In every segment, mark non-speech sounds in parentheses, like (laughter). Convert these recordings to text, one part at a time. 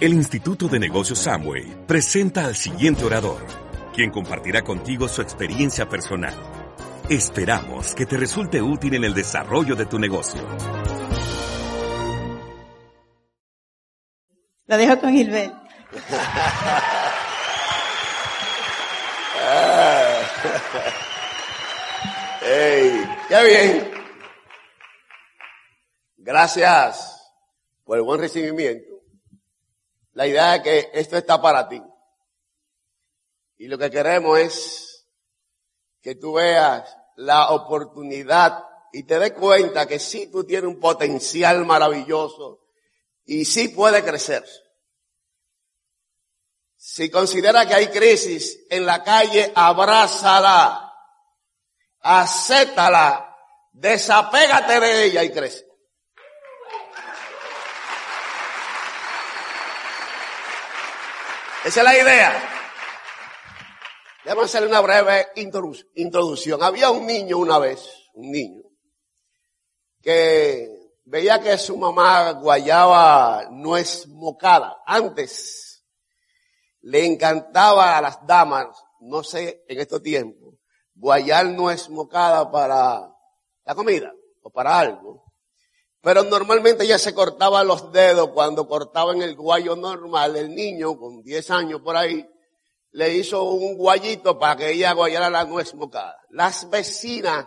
El Instituto de Negocios Samway presenta al siguiente orador, quien compartirá contigo su experiencia personal. Esperamos que te resulte útil en el desarrollo de tu negocio. Lo dejo con Gilbert. (laughs) ¡Ey! ¡Qué bien! Gracias por el buen recibimiento. La idea es que esto está para ti. Y lo que queremos es que tú veas la oportunidad y te des cuenta que sí tú tienes un potencial maravilloso y sí puede crecer. Si considera que hay crisis en la calle, abrázala, acéptala, desapégate de ella y crece. Esa es la idea. Déjame hacer una breve introducción. Había un niño una vez, un niño, que veía que su mamá guayaba nuez mocada. Antes le encantaba a las damas, no sé, en estos tiempos, guayar nuez mocada para la comida o para algo. Pero normalmente ella se cortaba los dedos cuando cortaba en el guayo normal. El niño, con 10 años por ahí, le hizo un guayito para que ella guayara la nuez mocada. Las vecinas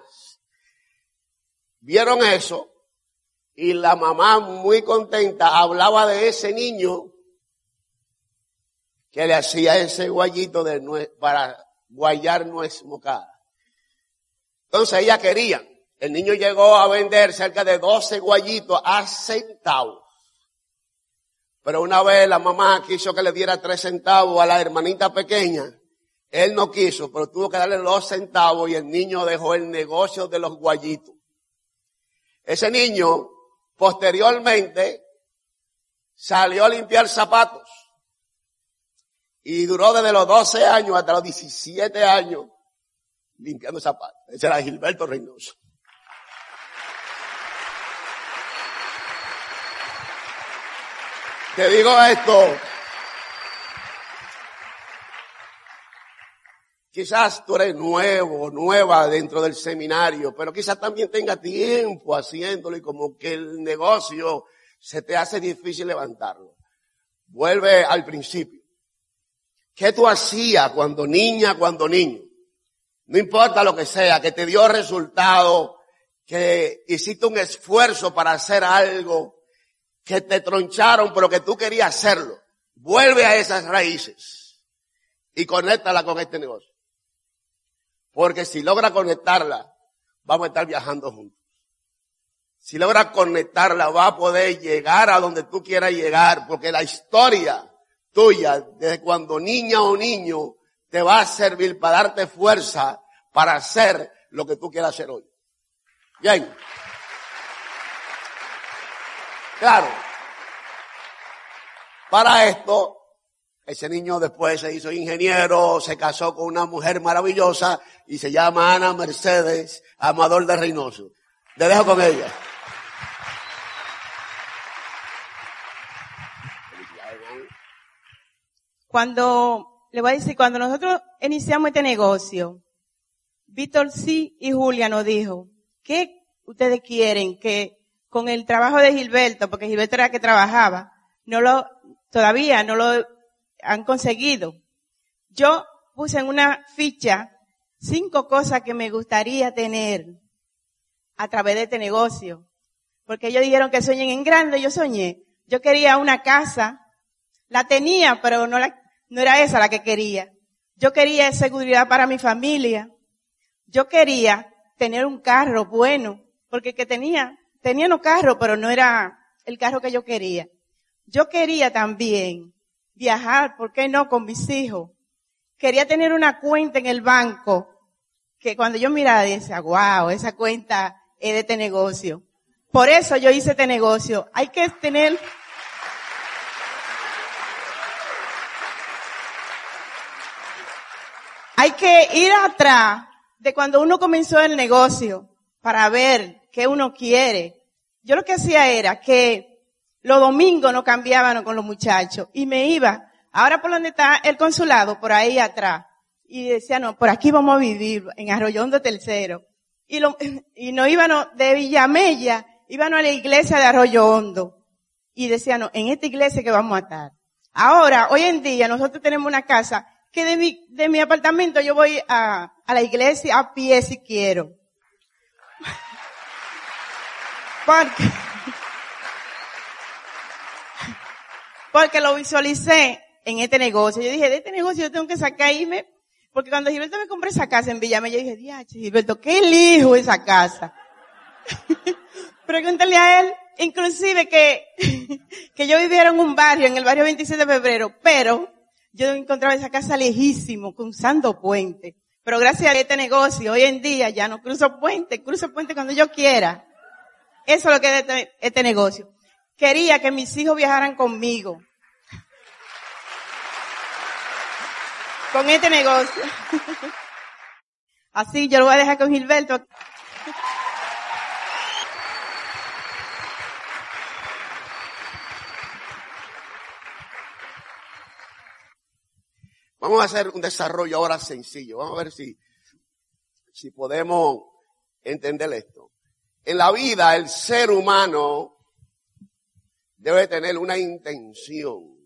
vieron eso y la mamá muy contenta hablaba de ese niño que le hacía ese guayito de nuez, para guayar nuez mocada. Entonces ella quería. El niño llegó a vender cerca de 12 guayitos a centavos. Pero una vez la mamá quiso que le diera tres centavos a la hermanita pequeña. Él no quiso, pero tuvo que darle dos centavos y el niño dejó el negocio de los guayitos. Ese niño, posteriormente, salió a limpiar zapatos. Y duró desde los 12 años hasta los 17 años limpiando zapatos. Ese era Gilberto Reynoso. Te digo esto. Quizás tú eres nuevo, nueva dentro del seminario, pero quizás también tenga tiempo haciéndolo y como que el negocio se te hace difícil levantarlo. Vuelve al principio. ¿Qué tú hacías cuando niña, cuando niño? No importa lo que sea, que te dio resultado, que hiciste un esfuerzo para hacer algo, que te troncharon, pero que tú querías hacerlo. Vuelve a esas raíces y conéctala con este negocio. Porque si logra conectarla, vamos a estar viajando juntos. Si logra conectarla, va a poder llegar a donde tú quieras llegar, porque la historia tuya, desde cuando niña o niño, te va a servir para darte fuerza para hacer lo que tú quieras hacer hoy. Bien. Claro. Para esto, ese niño después se hizo ingeniero, se casó con una mujer maravillosa y se llama Ana Mercedes Amador de Reynoso. Te dejo con ella. Cuando, le voy a decir, cuando nosotros iniciamos este negocio, Víctor sí y Julia nos dijo, ¿qué ustedes quieren? Que con el trabajo de Gilberto, porque Gilberto era el que trabajaba, no lo, todavía no lo han conseguido. Yo puse en una ficha cinco cosas que me gustaría tener a través de este negocio. Porque ellos dijeron que sueñen en grande, yo soñé. Yo quería una casa, la tenía, pero no la, no era esa la que quería. Yo quería seguridad para mi familia. Yo quería tener un carro bueno, porque que tenía tenía un carro, pero no era el carro que yo quería. Yo quería también viajar, ¿por qué no? Con mis hijos. Quería tener una cuenta en el banco que cuando yo miraba decía, wow, esa cuenta es de este negocio. Por eso yo hice este negocio. Hay que tener, hay que ir atrás de cuando uno comenzó el negocio para ver qué uno quiere. Yo lo que hacía era que Los domingos no cambiaban con los muchachos y me iba, ahora por donde está el consulado, por ahí atrás. Y decía, no, por aquí vamos a vivir, en Arroyondo Tercero. Y, lo, (laughs) y no íbamos de Villamella, íbamos a la iglesia de Arroyo Hondo. Y decía, no, en esta iglesia que vamos a estar. Ahora, hoy en día, nosotros tenemos una casa que de mi, de apartamento yo voy a la iglesia a pie si quiero. Porque, porque lo visualicé en este negocio. Yo dije, de este negocio yo tengo que sacar irme, porque cuando Gilberto me compró esa casa en Villame, yo dije, diache, Gilberto, qué elijo esa casa. (laughs) Pregúntale a él, inclusive que, (laughs) que yo viviera en un barrio, en el barrio 27 de febrero, pero yo encontraba esa casa lejísimo, cruzando puente. Pero gracias a este negocio, hoy en día ya no cruzo puente, cruzo puente cuando yo quiera. Eso es lo que es este, este negocio. Quería que mis hijos viajaran conmigo. Con este negocio. (laughs) Así yo lo voy a dejar con Gilberto. Vamos a hacer un desarrollo ahora sencillo. Vamos a ver si, si podemos entender esto. En la vida el ser humano debe tener una intención,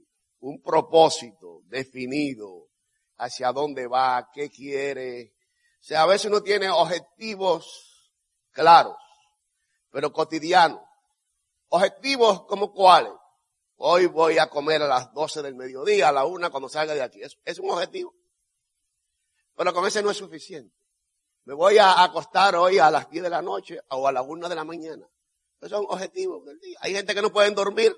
un propósito definido hacia dónde va, qué quiere. O sea, a veces uno tiene objetivos claros, pero cotidianos. Objetivos como cuáles. Hoy voy a comer a las 12 del mediodía, a la una cuando salga de aquí. Es, es un objetivo. Pero con ese no es suficiente. Me voy a acostar hoy a las 10 de la noche o a la una de la mañana. Esos son objetivos del día. Hay gente que no pueden dormir.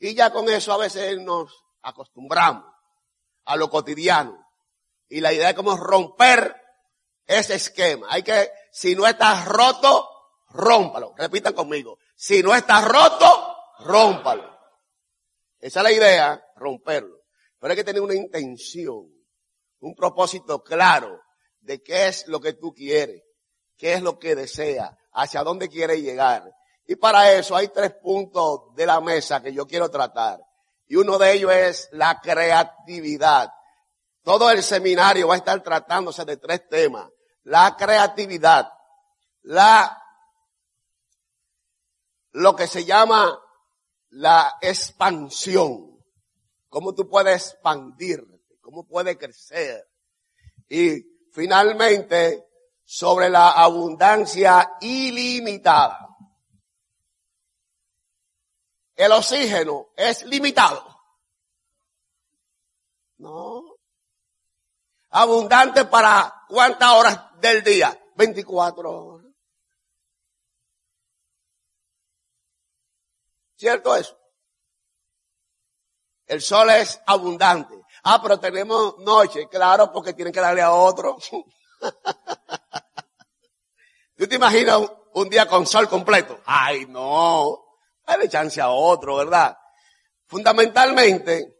Y ya con eso a veces nos acostumbramos a lo cotidiano. Y la idea es como romper ese esquema. Hay que, si no estás roto, rómpalo. Repitan conmigo. Si no estás roto, rómpalo. Esa es la idea, romperlo. Pero hay que tener una intención, un propósito claro de qué es lo que tú quieres, qué es lo que deseas, hacia dónde quieres llegar. Y para eso hay tres puntos de la mesa que yo quiero tratar. Y uno de ellos es la creatividad. Todo el seminario va a estar tratándose de tres temas. La creatividad, la, lo que se llama la expansión. Cómo tú puedes expandirte, cómo puedes crecer. Y finalmente, sobre la abundancia ilimitada. El oxígeno es limitado. No. Abundante para cuántas horas del día? 24 horas. ¿Cierto eso? El sol es abundante. Ah, pero tenemos noche, claro, porque tienen que darle a otro. (laughs) ¿Tú te imaginas un, día con sol completo? Ay, no. Dale chance a otro, ¿verdad? Fundamentalmente,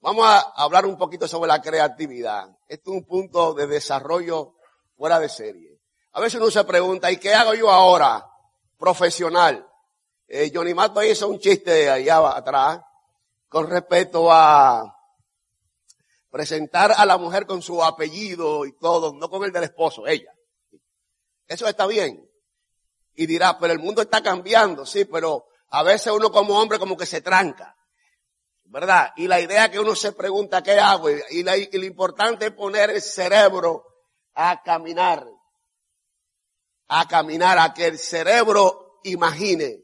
vamos a hablar un poquito sobre la creatividad. Esto es un punto de desarrollo fuera de serie. A veces uno se pregunta, ¿y qué hago yo ahora? Profesional. Eh, Johnny Mato hizo un chiste allá atrás con respecto a presentar a la mujer con su apellido y todo, no con el del esposo, ella. Eso está bien. Y dirá, pero el mundo está cambiando, sí, pero a veces uno como hombre como que se tranca. ¿Verdad? Y la idea que uno se pregunta, ¿qué hago? Y, y lo importante es poner el cerebro a caminar. A caminar, a que el cerebro imagine.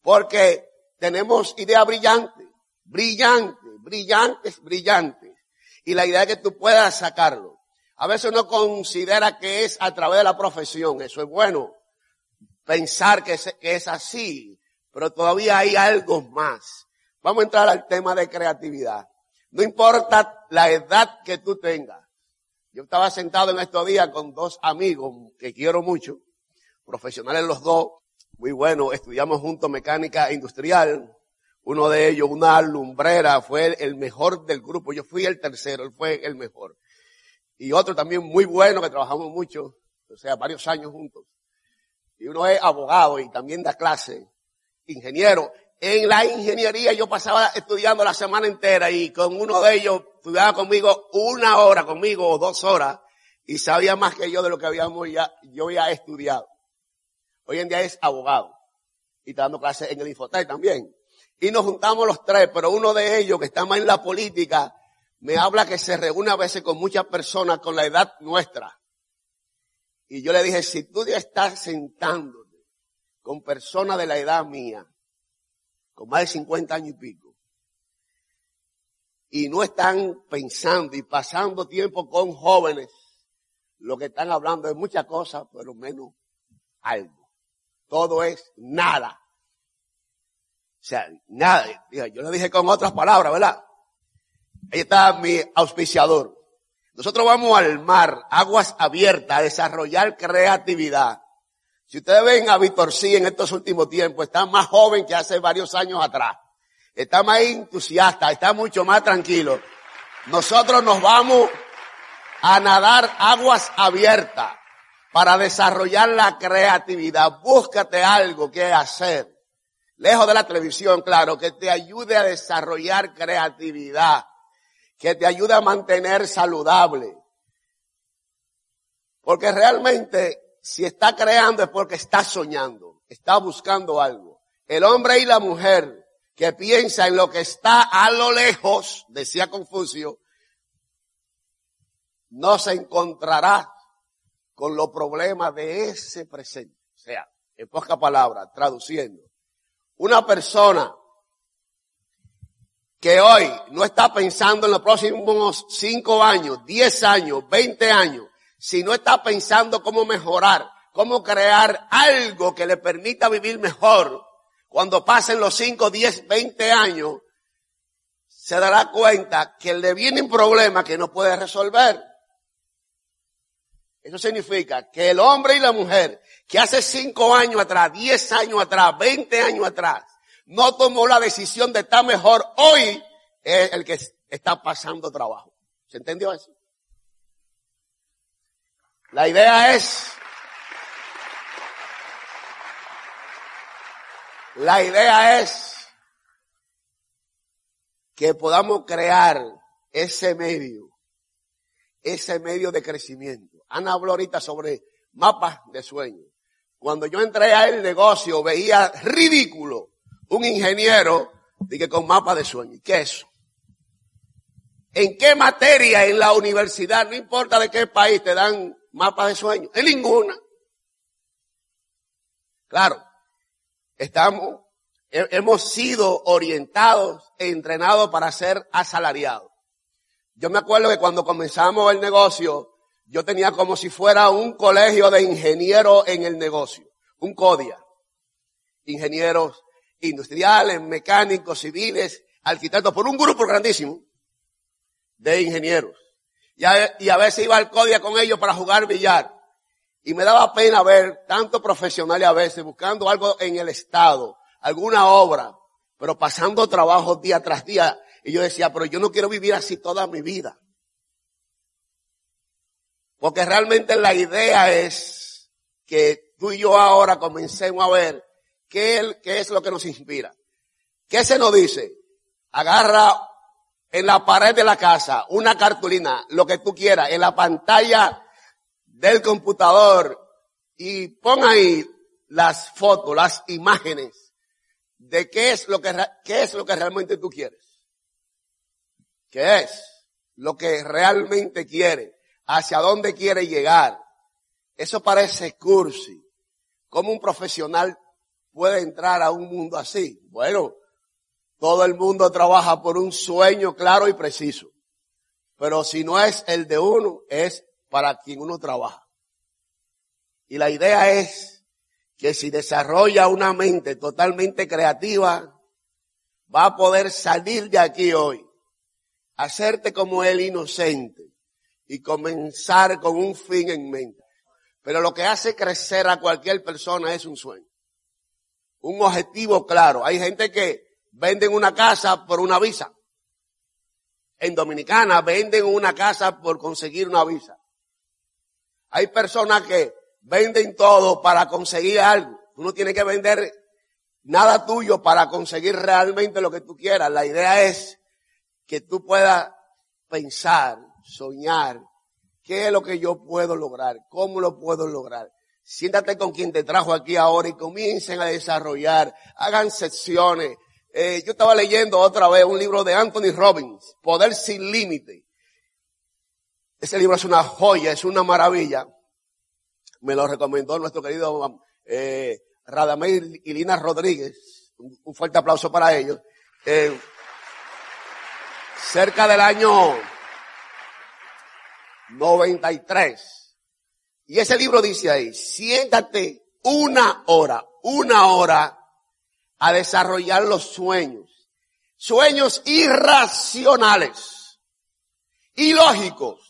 Porque tenemos ideas brillantes, brillantes, brillantes, brillantes. Y la idea es que tú puedas sacarlo. A veces uno considera que es a través de la profesión. Eso es bueno. Pensar que es, que es así. Pero todavía hay algo más. Vamos a entrar al tema de creatividad. No importa la edad que tú tengas. Yo estaba sentado en estos días con dos amigos que quiero mucho, profesionales los dos, muy bueno, estudiamos juntos mecánica industrial. Uno de ellos, una lumbrera, fue el mejor del grupo. Yo fui el tercero, él fue el mejor. Y otro también muy bueno, que trabajamos mucho, o sea, varios años juntos. Y uno es abogado y también da clase. ingenieros. En la ingeniería yo pasaba estudiando la semana entera y con uno de ellos estudiaba conmigo una hora conmigo o dos horas y sabía más que yo de lo que habíamos ya, yo ya estudiado. Hoy en día es abogado y está dando clases en el Infotec también. Y nos juntamos los tres, pero uno de ellos que está más en la política me habla que se reúne a veces con muchas personas con la edad nuestra. Y yo le dije, si tú ya estás sentándote con personas de la edad mía, con más de 50 años y pico, y no están pensando y pasando tiempo con jóvenes, lo que están hablando es muchas cosas, pero menos algo. Todo es nada. Sea, nada. Yo le dije con otras palabras, ¿verdad? Ahí está mi auspiciador. Nosotros vamos al mar, aguas abiertas, a desarrollar creatividad. Si ustedes ven a Víctor sí en estos últimos tiempos, está más joven que hace varios años atrás. Está más entusiasta, está mucho más tranquilo. Nosotros nos vamos a nadar aguas abiertas para desarrollar la creatividad. Búscate algo que hacer. Lejos de la televisión, claro, que te ayude a desarrollar creatividad que te ayuda a mantener saludable. Porque realmente si está creando es porque está soñando, está buscando algo. El hombre y la mujer que piensa en lo que está a lo lejos, decía Confucio, no se encontrará con los problemas de ese presente. O sea, en pocas palabras, traduciendo, una persona que hoy no está pensando en los próximos cinco años, diez años, veinte años, sino está pensando cómo mejorar, cómo crear algo que le permita vivir mejor, cuando pasen los cinco, diez, veinte años, se dará cuenta que le vienen problemas que no puede resolver. Eso significa que el hombre y la mujer que hace cinco años atrás, diez años atrás, veinte años atrás, no tomó la decisión de estar mejor, hoy es el que está pasando trabajo. ¿Se entendió eso? La idea es, la idea es que podamos crear ese medio, ese medio de crecimiento. Ana habló ahorita sobre mapas de sueño. Cuando yo entré a el negocio veía ridículo un ingeniero que con mapa de sueño. ¿Qué es eso? ¿En qué materia en la universidad, no importa de qué país, te dan mapa de sueño? En ninguna. Claro, estamos, hemos sido orientados, e entrenados para ser asalariados. Yo me acuerdo que cuando comenzamos el negocio, yo tenía como si fuera un colegio de ingenieros en el negocio, un CODIA. Ingenieros industriales, mecánicos, civiles, arquitectos, por un grupo grandísimo de ingenieros. Y a, veces iba al CODIA con ellos para jugar billar. Y me daba pena ver tantos profesionales a veces buscando algo en el Estado, alguna obra, pero pasando trabajo día tras día. Y yo decía, pero yo no quiero vivir así toda mi vida. Porque realmente la idea es que tú y yo ahora comencemos a ver ¿Qué, es lo que nos inspira? ¿Qué se nos dice? Agarra en la pared de la casa una cartulina, lo que tú quieras, en la pantalla del computador y pon ahí las fotos, las imágenes de qué es lo que, qué es lo que realmente tú quieres. ¿Qué es lo que realmente quiere? ¿Hacia dónde quiere llegar? Eso parece cursi. Como un profesional puede entrar a un mundo así? Bueno, todo el mundo trabaja por un sueño claro y preciso. Pero si no es el de uno, es para quien uno trabaja. Y la idea es que si desarrolla una mente totalmente creativa, va a poder salir de aquí hoy, hacerte como el inocente y comenzar con un fin en mente. Pero lo que hace crecer a cualquier persona es un sueño un objetivo claro. Hay gente que venden una casa por una visa. En Dominicana venden una casa por conseguir una visa. Hay personas que venden todo para conseguir algo. Uno tiene que vender nada tuyo para conseguir realmente lo que tú quieras. La idea es que tú puedas pensar, soñar, qué es lo que yo puedo lograr, cómo lo puedo lograr. Siéntate con quien te trajo aquí ahora y comiencen a desarrollar, hagan secciones. Eh, yo estaba leyendo otra vez un libro de Anthony Robbins, Poder sin Límite. Ese libro es una joya, es una maravilla. Me lo recomendó nuestro querido eh, Radamel y Lina Rodríguez. Un, fuerte aplauso para ellos. Eh, cerca del año 93. Y ese libro dice ahí, siéntate una hora, una hora a desarrollar los sueños. Sueños irracionales, ilógicos,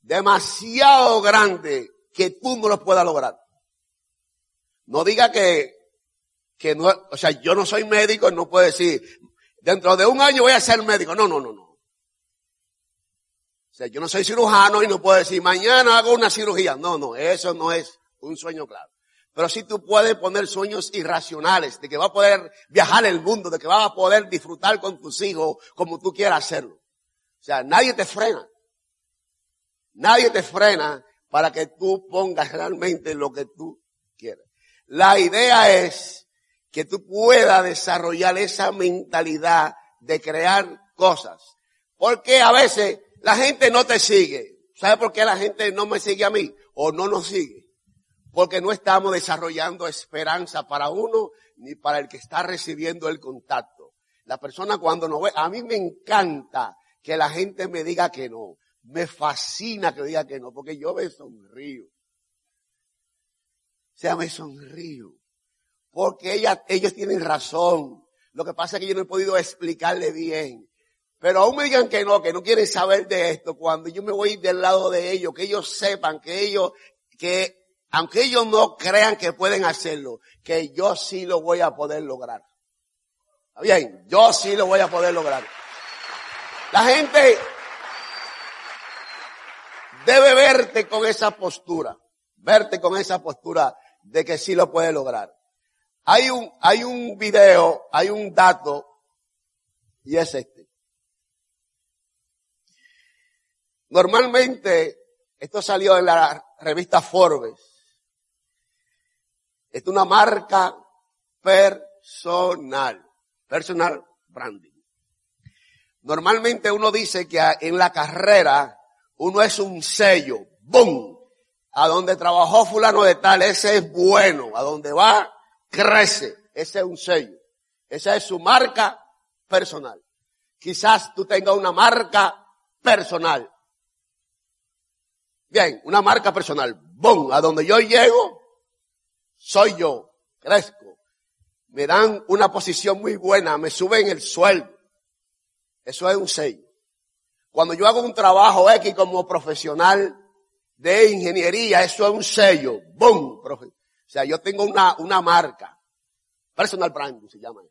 demasiado grandes que tú no los puedas lograr. No diga que, que no, o sea, yo no soy médico, no puedo decir, dentro de un año voy a ser médico. No, no, no, no. Sea, yo no soy cirujano y no puedo decir, mañana hago una cirugía. No, no, eso no es un sueño claro. Pero sí tú puedes poner sueños irracionales, de que va a poder viajar el mundo, de que vas a poder disfrutar con tus hijos como tú quieras hacerlo. O sea, nadie te frena. Nadie te frena para que tú pongas realmente lo que tú quieras. La idea es que tú puedas desarrollar esa mentalidad de crear cosas. Porque a veces la gente no te sigue. ¿Sabe por qué la gente no me sigue a mí? O no nos sigue. Porque no estamos desarrollando esperanza para uno ni para el que está recibiendo el contacto. La persona cuando nos ve, a mí me encanta que la gente me diga que no. Me fascina que diga que no, porque yo me sonrío sea, me sonrío. Porque ellos tienen razón. Lo que pasa es que yo no he podido explicarle bien. Pero aún me digan que no, que no quieren saber de esto, cuando yo me voy del lado de ellos, que ellos sepan, que ellos, que aunque ellos no crean que pueden hacerlo, que yo sí lo voy a poder lograr. ¿Está bien? Yo sí lo voy a poder lograr. La gente debe verte con esa postura, verte con esa postura de que sí lo puede lograr. Hay un, hay un video, hay un dato, y es este. Normalmente, esto salió en la revista Forbes. Es una marca personal, personal branding. Normalmente uno dice que en la carrera uno es un sello, ¡boom! A donde trabajó fulano de tal, ese es bueno. A donde va, crece. Ese es un sello. Esa es su marca personal. Quizás tú tengas una marca personal. Bien, una marca personal. ¡Bum! A donde yo llego, soy yo. Crezco. Me dan una posición muy buena. Me suben el sueldo. Eso es un sello. Cuando yo hago un trabajo X como profesional, de ingeniería, eso es un sello. ¡Bum! O sea, yo tengo una, una marca. Personal branding se llama.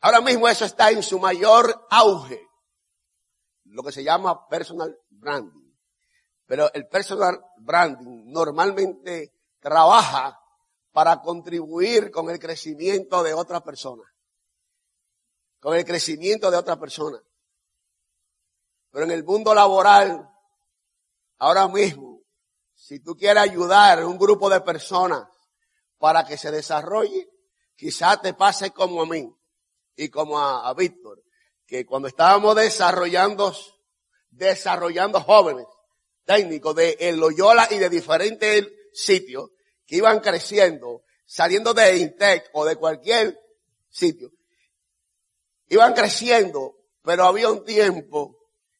Ahora mismo eso está en su mayor auge. Lo que se llama personal branding. Pero el personal branding normalmente trabaja para contribuir con el crecimiento de otra persona. Con el crecimiento de otra persona. Pero en el mundo laboral Ahora mismo, si tú quieres ayudar a un grupo de personas para que se desarrolle, quizás te pase como a mí y como a, Víctor, que cuando estábamos desarrollando, desarrollando jóvenes técnicos de Loyola y de diferentes sitios que iban creciendo, saliendo de Intec o de cualquier sitio, iban creciendo, pero había un tiempo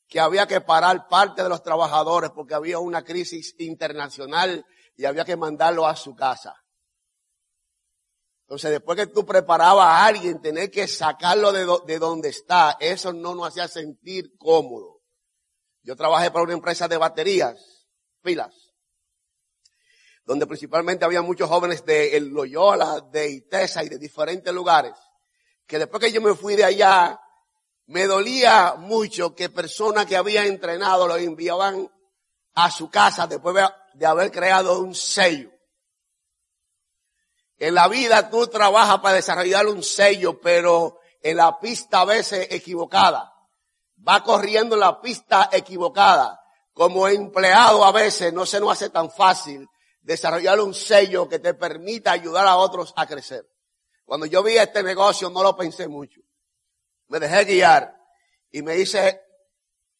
que había que parar parte de los trabajadores porque había una crisis internacional y había que mandarlo a su casa. Entonces, después que tú preparabas a alguien, tener que sacarlo de, de donde está, eso no nos hacía sentir cómodo. Yo trabajé para una empresa de baterías, pilas, donde principalmente había muchos jóvenes de Loyola, de Itesa y de diferentes lugares, que después que yo me fui de allá, me dolía mucho que personas que había entrenado lo enviaban a su casa después de haber creado un sello. En la vida tú trabajas para desarrollar un sello, pero en la pista a veces equivocada. Va corriendo en la pista equivocada. Como empleado a veces no se nos hace tan fácil desarrollar un sello que te permita ayudar a otros a crecer. Cuando yo vi este negocio no lo pensé mucho. Me dejé guiar y me hice,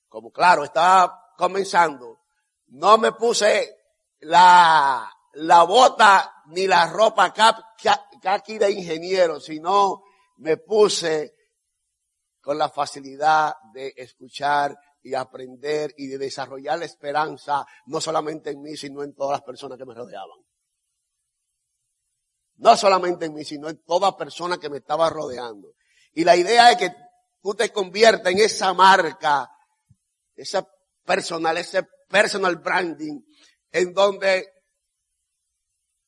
como claro, estaba comenzando, no me puse la, la bota ni la ropa aquí de ingeniero, sino me puse con la facilidad de escuchar y aprender y de desarrollar la esperanza, no solamente en mí, sino en todas las personas que me rodeaban. No solamente en mí, sino en toda persona que me estaba rodeando. Y la idea es que tú te conviertas en esa marca, esa personal, ese personal branding, en donde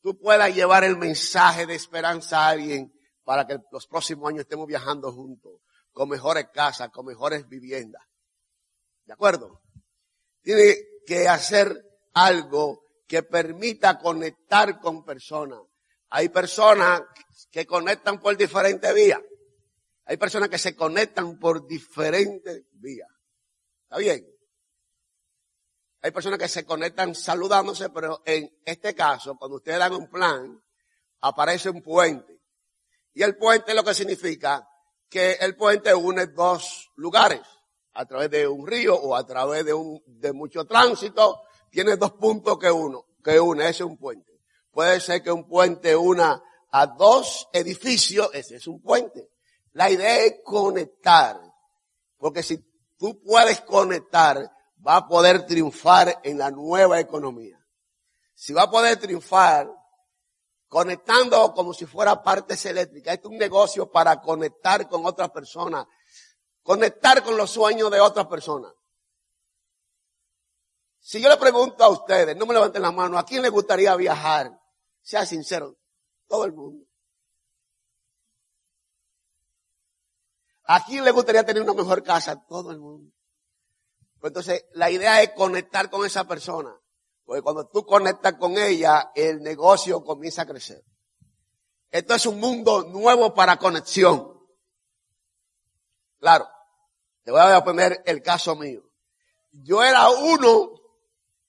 tú puedas llevar el mensaje de esperanza a alguien para que los próximos años estemos viajando juntos, con mejores casas, con mejores viviendas. ¿De acuerdo? Tiene que hacer algo que permita conectar con personas. Hay personas que conectan por diferentes vías. Hay personas que se conectan por diferentes vías. ¿Está bien? Hay personas que se conectan saludándose, pero en este caso, cuando ustedes dan un plan, aparece un puente. Y el puente lo que significa que el puente une dos lugares a través de un río o a través de un, de mucho tránsito, tiene dos puntos que uno, que une, ese es un puente. Puede ser que un puente una a dos edificios, ese es un puente. La idea es conectar, porque si tú puedes conectar, va a poder triunfar en la nueva economía. Si va a poder triunfar conectando como si fuera partes eléctricas. Este es un negocio para conectar con otras personas Conectar con los sueños de otras personas. Si yo le pregunto a ustedes, no me levanten la mano, ¿a quién le gustaría viajar? Sea sincero, todo el mundo. ¿A quién le gustaría tener una mejor casa? Todo el mundo. Pues entonces, la idea es conectar con esa persona. Porque cuando tú conectas con ella, el negocio comienza a crecer. Esto es un mundo nuevo para conexión. Claro. Te voy a poner el caso mío. Yo era uno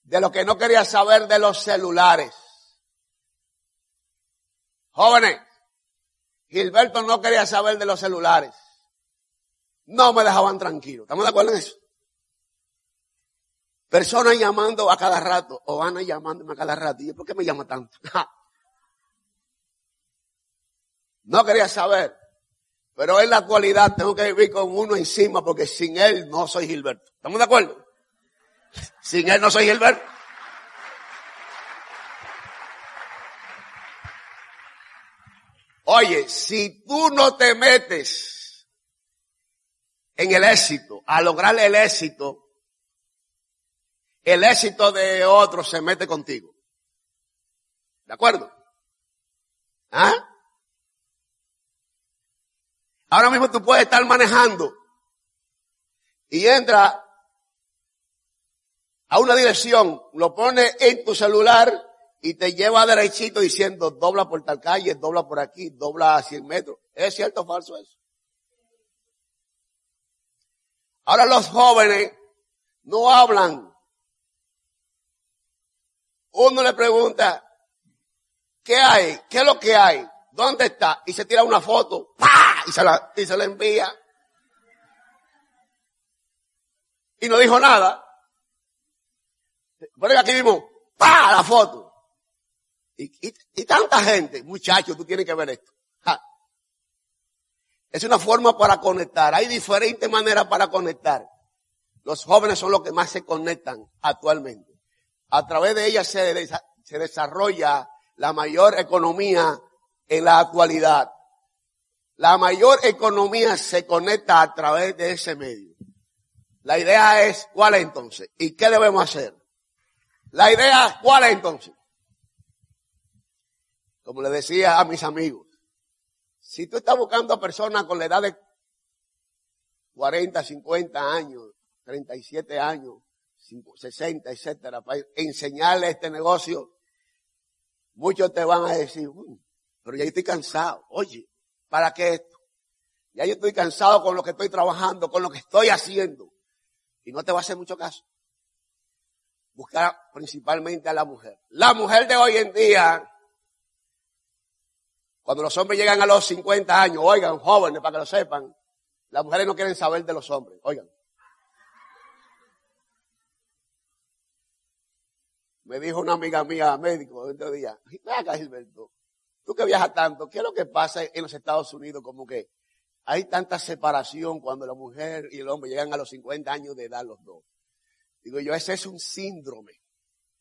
de los que no quería saber de los celulares. Jóvenes, Gilberto no quería saber de los celulares. No me dejaban tranquilo. ¿Estamos de acuerdo en eso? Personas llamando a cada rato, o van llamándome a cada rato. ¿Y por qué me llama tanto? (laughs) no quería saber. Pero en la actualidad tengo que vivir con uno encima porque sin él no soy Gilberto. ¿Estamos de acuerdo? Sin él no soy Gilberto. Oye, si tú no te metes en el éxito, a lograr el éxito, el éxito de otro se mete contigo. ¿De acuerdo? ¿Ah? Ahora mismo tú puedes estar manejando y entra a una dirección, lo pone en tu celular y te lleva derechito diciendo dobla por tal calle, dobla por aquí, dobla a 100 metros. ¿Es cierto o falso eso? Ahora los jóvenes no hablan. Uno le pregunta, ¿qué hay? ¿Qué es lo que hay? ¿Dónde está? Y se tira una foto. ¡Pah! y se la, y se la envía. Y no dijo nada. Pero aquí mismo, ¡pa! la foto. Y, y, tanta gente, muchachos, tú tienes que ver esto. Es una forma para conectar. Hay diferentes maneras para conectar. Los jóvenes son los que más se conectan actualmente. A través de ellas se, se desarrolla la mayor economía en la actualidad. La mayor economía se conecta a través de ese medio. La idea es, ¿cuál es entonces? ¿Y qué debemos hacer? La idea, ¿cuál es entonces? Como le decía a mis amigos, si tú estás buscando a personas con la edad de 40, 50 años, 37 años, 60, etcétera, para enseñarle este negocio, muchos te van a decir, pero ya estoy cansado. Oye, ¿para qué esto? Ya yo estoy cansado con lo que estoy trabajando, con lo que estoy haciendo. Y no te va a hacer mucho caso. Buscar principalmente a la mujer. La mujer de hoy en día, cuando los hombres llegan a los 50 años, oigan, jóvenes, para que lo sepan, las mujeres no quieren saber de los hombres, oigan. Me dijo una amiga mía, médico, otro día, acá Gilberto, tú que viajas tanto, ¿qué es lo que pasa en los Estados Unidos? Como que hay tanta separación cuando la mujer y el hombre llegan a los 50 años de edad los dos. Digo yo, ese es un síndrome.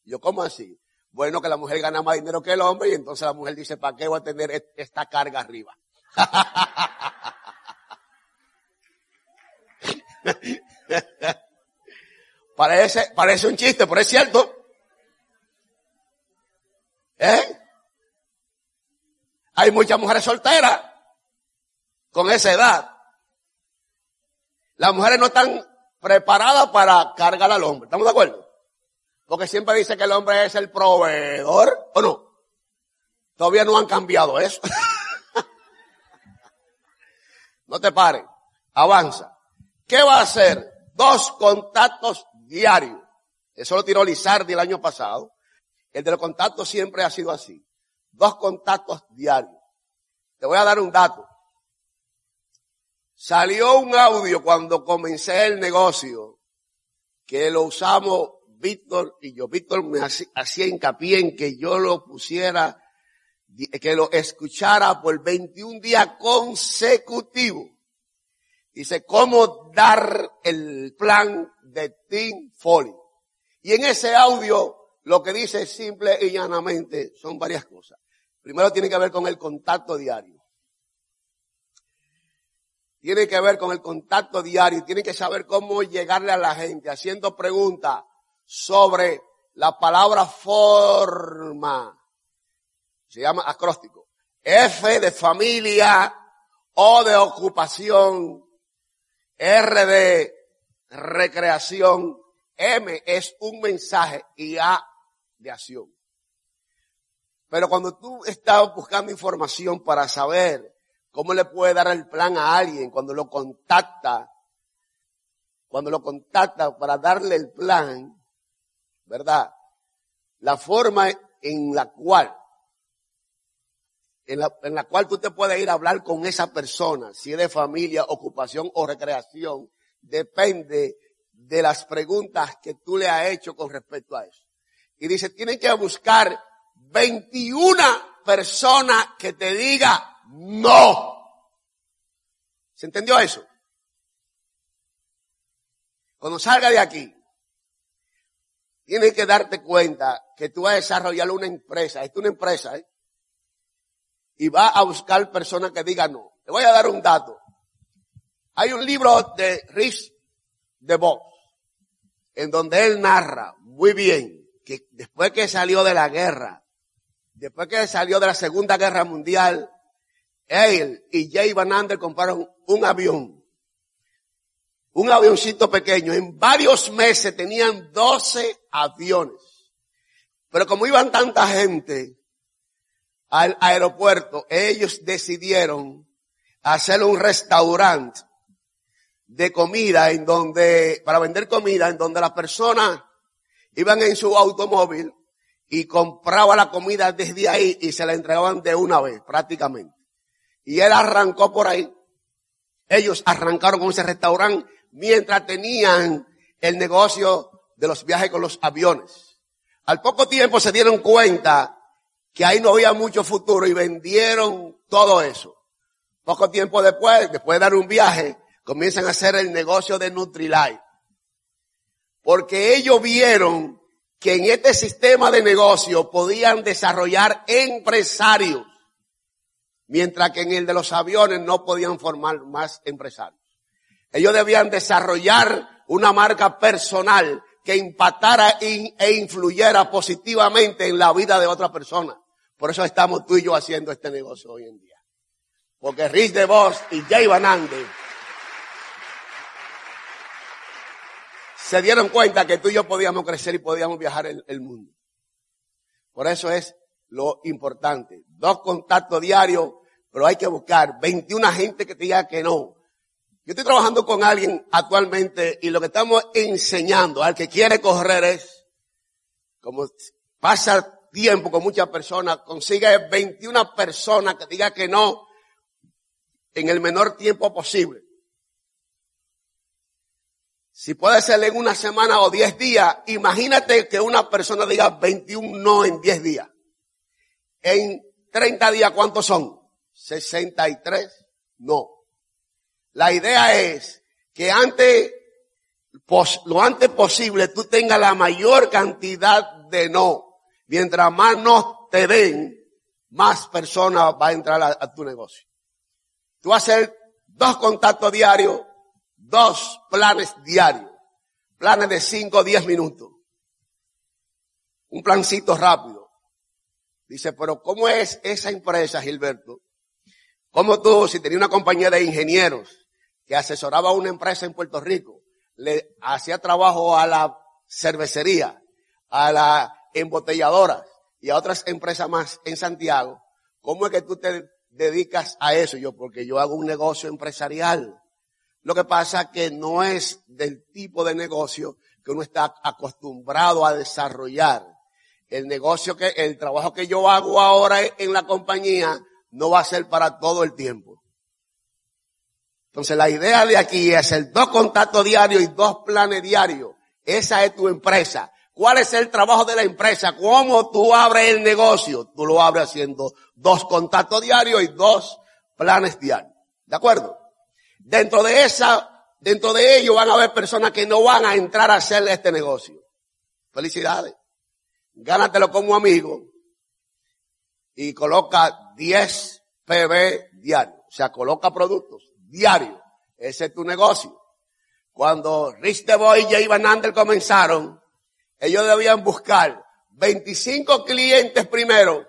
Yo, ¿cómo así? Bueno, que la mujer gana más dinero que el hombre y entonces la mujer dice, ¿para qué voy a tener esta carga arriba? (laughs) parece, parece un chiste, pero es cierto. ¿Eh? Hay muchas mujeres solteras con esa edad. Las mujeres no están preparadas para cargar al hombre. ¿Estamos de acuerdo? Porque siempre dice que el hombre es el proveedor, ¿o no? Todavía no han cambiado eso. (laughs) no te pares. Avanza. ¿Qué va a hacer? Dos contactos diarios. Eso lo tiró Lizardi el año pasado. El de los contactos siempre ha sido así. Dos contactos diarios. Te voy a dar un dato. Salió un audio cuando comencé el negocio que lo usamos Víctor y yo. Víctor me hacía hincapié en que yo lo pusiera, que lo escuchara por 21 días consecutivos. Dice, cómo dar el plan de Team Foley. Y en ese audio lo que dice simple y llanamente son varias cosas. Primero tiene que ver con el contacto diario. Tiene que ver con el contacto diario. Tiene que saber cómo llegarle a la gente haciendo preguntas sobre la palabra forma. Se llama acróstico. F de familia, O de ocupación, R de recreación, M es un mensaje y A de acción. Pero cuando tú estás buscando información para saber cómo le puede dar el plan a alguien, cuando lo contacta, cuando lo contacta para darle el plan, ¿verdad? La forma en la cual, en la, en la cual tú te puedes ir a hablar con esa persona, si es de familia, ocupación o recreación, depende de las preguntas que tú le has hecho con respecto a eso. Y dice, tienen que buscar 21 personas que te diga no. ¿Se entendió eso? Cuando salga de aquí, tienes que darte cuenta que tú vas a desarrollar una empresa. Es una empresa, ¿eh? Y va a buscar personas que digan no. Te voy a dar un dato. Hay un libro de Rich DeVos, en donde él narra muy bien que después que salió de la guerra, después que salió de la Segunda Guerra Mundial, él y Jay Van Ander compraron un avión, un avioncito pequeño. En varios meses tenían 12 aviones. Pero como iban tanta gente al aeropuerto, ellos decidieron hacer un restaurante de comida en donde, para vender comida, en donde las personas iban en su automóvil y compraba la comida desde ahí y se la entregaban de una vez, prácticamente. Y él arrancó por ahí. Ellos arrancaron con ese restaurante mientras tenían el negocio de los viajes con los aviones. Al poco tiempo se dieron cuenta que ahí no había mucho futuro y vendieron todo eso. Poco tiempo después, después de dar un viaje, comienzan a hacer el negocio de Nutrilite. Porque ellos vieron que en este sistema de negocio podían desarrollar empresarios, mientras que en el de los aviones no podían formar más empresarios. Ellos debían desarrollar una marca personal que impactara e influyera positivamente en la vida de otra persona. Por eso estamos tú y yo haciendo este negocio hoy en día. Porque Rich DeVos y Jay Van Ande se dieron cuenta que tú y yo podíamos crecer y podíamos viajar el, el mundo. Por eso es lo importante. Dos contactos diarios, pero hay que buscar 21 gente que te diga que no. Yo estoy trabajando con alguien actualmente y lo que estamos enseñando al que quiere correr es, como pasa tiempo con muchas personas, consigue 21 personas que diga que no en el menor tiempo posible. Si puede ser en una semana o 10 días, imagínate que una persona diga 21 no en 10 días. En 30 días, ¿cuántos son? 63 no. La idea es que antes, lo antes posible tú tengas la mayor cantidad de no. Mientras más no te den, más personas va a entrar a, tu negocio. Tú vas a hacer dos contactos diarios, dos planes diarios. Planes de 5 o 10 minutos. Un plancito rápido. Dice, pero ¿cómo es esa empresa, Gilberto? ¿Cómo tú, si tenías una compañía de ingenieros, que asesoraba a una empresa en Puerto Rico, le hacía trabajo a la cervecería, a la embotelladora y a otras empresas más en Santiago, ¿cómo es que tú te dedicas a eso? Yo, porque yo hago un negocio empresarial. Lo que pasa que no es del tipo de negocio que uno está acostumbrado a desarrollar. El negocio que, el trabajo que yo hago ahora en la compañía no va a ser para todo el tiempo. Entonces la idea de aquí es el dos contactos diarios y dos planes diarios. Esa es tu empresa. ¿Cuál es el trabajo de la empresa? ¿Cómo tú abres el negocio? Tú lo abres haciendo dos contactos diarios y dos planes diarios. ¿De acuerdo? Dentro de esa, dentro de ello van a haber personas que no van a entrar a hacer este negocio. Felicidades. Gánatelo como amigo y coloca 10 PB diarios. O sea, coloca productos diario. Ese es tu negocio. Cuando Rich y Jay Van comenzaron, ellos debían buscar 25 clientes primero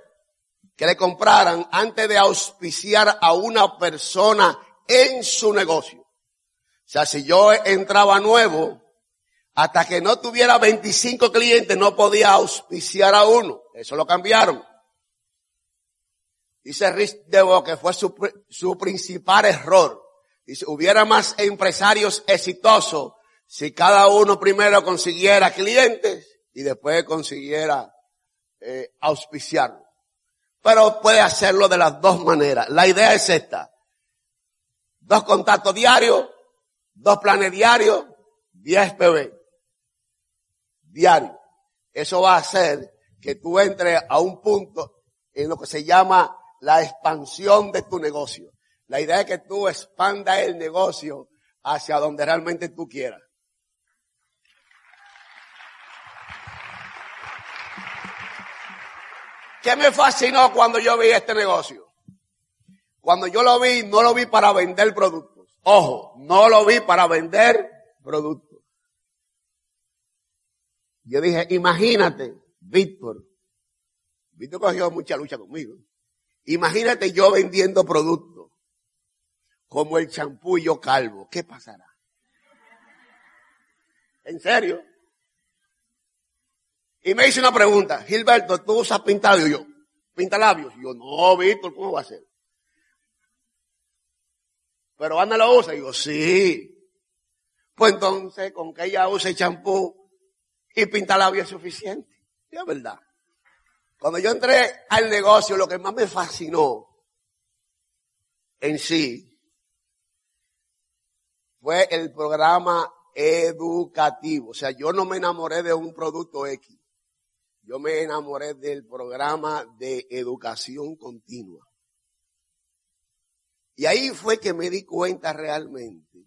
que le compraran antes de auspiciar a una persona en su negocio. O sea, si yo entraba nuevo, hasta que no tuviera 25 clientes no podía auspiciar a uno. Eso lo cambiaron. Dice Rich DeVos que fue su, su principal error. Dice, hubiera más empresarios exitosos si cada uno primero consiguiera clientes y después consiguiera eh, auspiciarlo. Pero puede hacerlo de las dos maneras. La idea es esta. Dos contactos diarios, dos planes diarios, 10 PB. Diario. Eso va a hacer que tú entres a un punto en lo que se llama la expansión de tu negocio. La idea es que tú expandas el negocio hacia donde realmente tú quieras. ¿Qué me fascinó cuando yo vi este negocio? Cuando yo lo vi, no lo vi para vender productos. Ojo, no lo vi para vender productos. Yo dije, imagínate, Víctor. Víctor cogió mucha lucha conmigo. Imagínate yo vendiendo productos como el champú yo calvo. ¿Qué pasará? ¿En serio? Y me hice una pregunta. Gilberto, ¿tú usas pintalabios? Yo, pintalabios. Y yo, no, Víctor, ¿cómo va a ser? Pero Ana lo usa. Y yo, sí. Pues entonces, con que ella use champú y pintalabios es suficiente. Y es verdad. Cuando yo entré al negocio, lo que más me fascinó en sí fue el programa educativo. O sea, yo no me enamoré de un producto X. Yo me enamoré del programa de educación continua. Y ahí fue que me di cuenta realmente